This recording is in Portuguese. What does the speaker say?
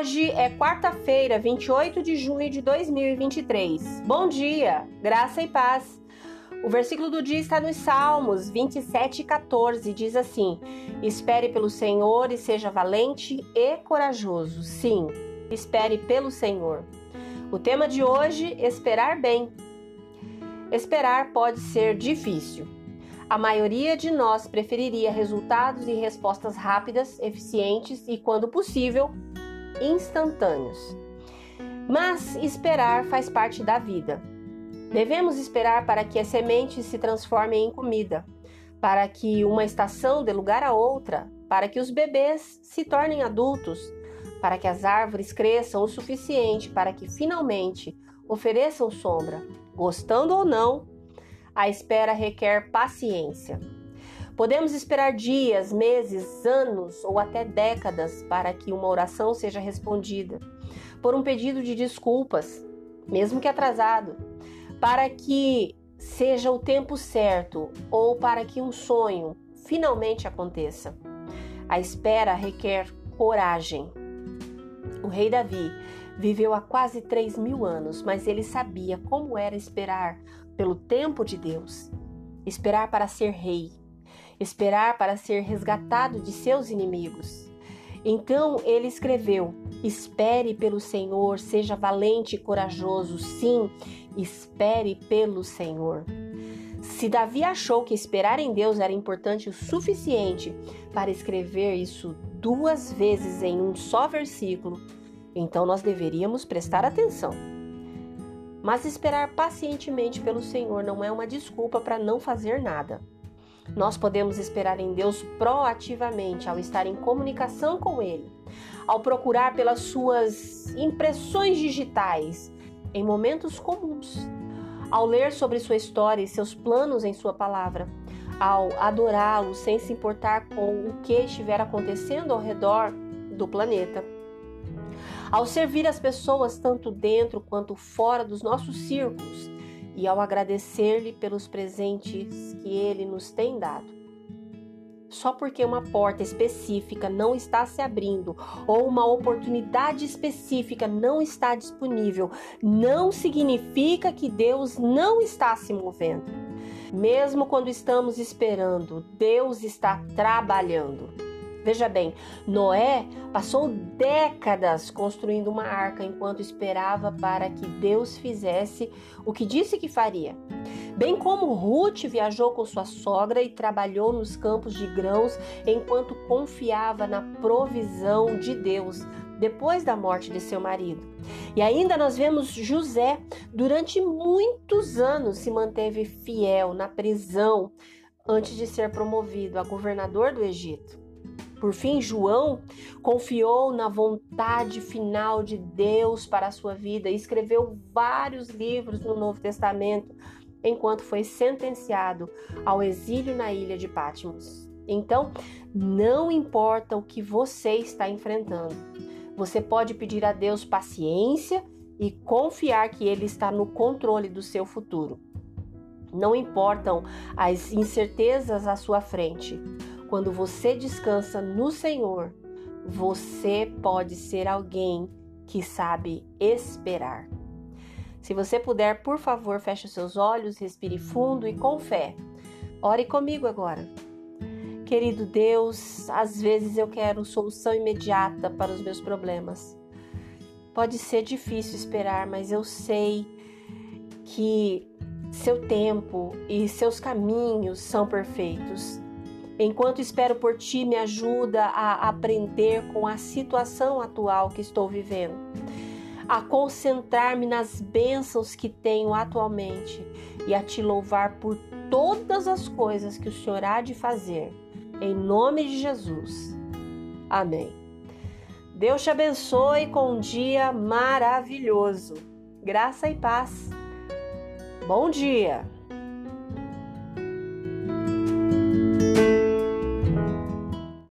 Hoje é quarta-feira, 28 de junho de 2023. Bom dia, graça e paz. O versículo do dia está nos Salmos 27 e 14. Diz assim: Espere pelo Senhor e seja valente e corajoso. Sim, espere pelo Senhor. O tema de hoje: esperar bem. Esperar pode ser difícil. A maioria de nós preferiria resultados e respostas rápidas, eficientes e, quando possível, instantâneos. Mas esperar faz parte da vida. Devemos esperar para que as sementes se transformem em comida, para que uma estação dê lugar a outra, para que os bebês se tornem adultos, para que as árvores cresçam o suficiente para que finalmente ofereçam sombra. Gostando ou não, a espera requer paciência. Podemos esperar dias, meses, anos ou até décadas para que uma oração seja respondida, por um pedido de desculpas, mesmo que atrasado, para que seja o tempo certo ou para que um sonho finalmente aconteça. A espera requer coragem. O rei Davi viveu há quase 3 mil anos, mas ele sabia como era esperar pelo tempo de Deus, esperar para ser rei, esperar para ser resgatado de seus inimigos. Então ele escreveu: Espere pelo Senhor, seja valente e corajoso. Sim, espere pelo Senhor. Se Davi achou que esperar em Deus era importante o suficiente para escrever isso duas vezes em um só versículo, então nós deveríamos prestar atenção. Mas esperar pacientemente pelo Senhor não é uma desculpa para não fazer nada. Nós podemos esperar em Deus proativamente ao estar em comunicação com Ele, ao procurar pelas suas impressões digitais em momentos comuns, ao ler sobre sua história e seus planos em Sua palavra, ao adorá-lo sem se importar com o que estiver acontecendo ao redor do planeta. Ao servir as pessoas tanto dentro quanto fora dos nossos círculos, e ao agradecer-lhe pelos presentes que ele nos tem dado. Só porque uma porta específica não está se abrindo ou uma oportunidade específica não está disponível, não significa que Deus não está se movendo. Mesmo quando estamos esperando, Deus está trabalhando. Veja bem, Noé passou décadas construindo uma arca enquanto esperava para que Deus fizesse o que disse que faria. Bem como Ruth viajou com sua sogra e trabalhou nos campos de grãos enquanto confiava na provisão de Deus depois da morte de seu marido. E ainda nós vemos José, durante muitos anos, se manteve fiel na prisão antes de ser promovido a governador do Egito. Por fim, João confiou na vontade final de Deus para a sua vida e escreveu vários livros no Novo Testamento enquanto foi sentenciado ao exílio na ilha de Patmos. Então, não importa o que você está enfrentando, você pode pedir a Deus paciência e confiar que Ele está no controle do seu futuro. Não importam as incertezas à sua frente, quando você descansa no Senhor, você pode ser alguém que sabe esperar. Se você puder, por favor, feche seus olhos, respire fundo e com fé. Ore comigo agora. Querido Deus, às vezes eu quero solução imediata para os meus problemas. Pode ser difícil esperar, mas eu sei que seu tempo e seus caminhos são perfeitos. Enquanto espero por ti, me ajuda a aprender com a situação atual que estou vivendo, a concentrar-me nas bênçãos que tenho atualmente e a te louvar por todas as coisas que o Senhor há de fazer. Em nome de Jesus. Amém. Deus te abençoe com um dia maravilhoso. Graça e paz. Bom dia!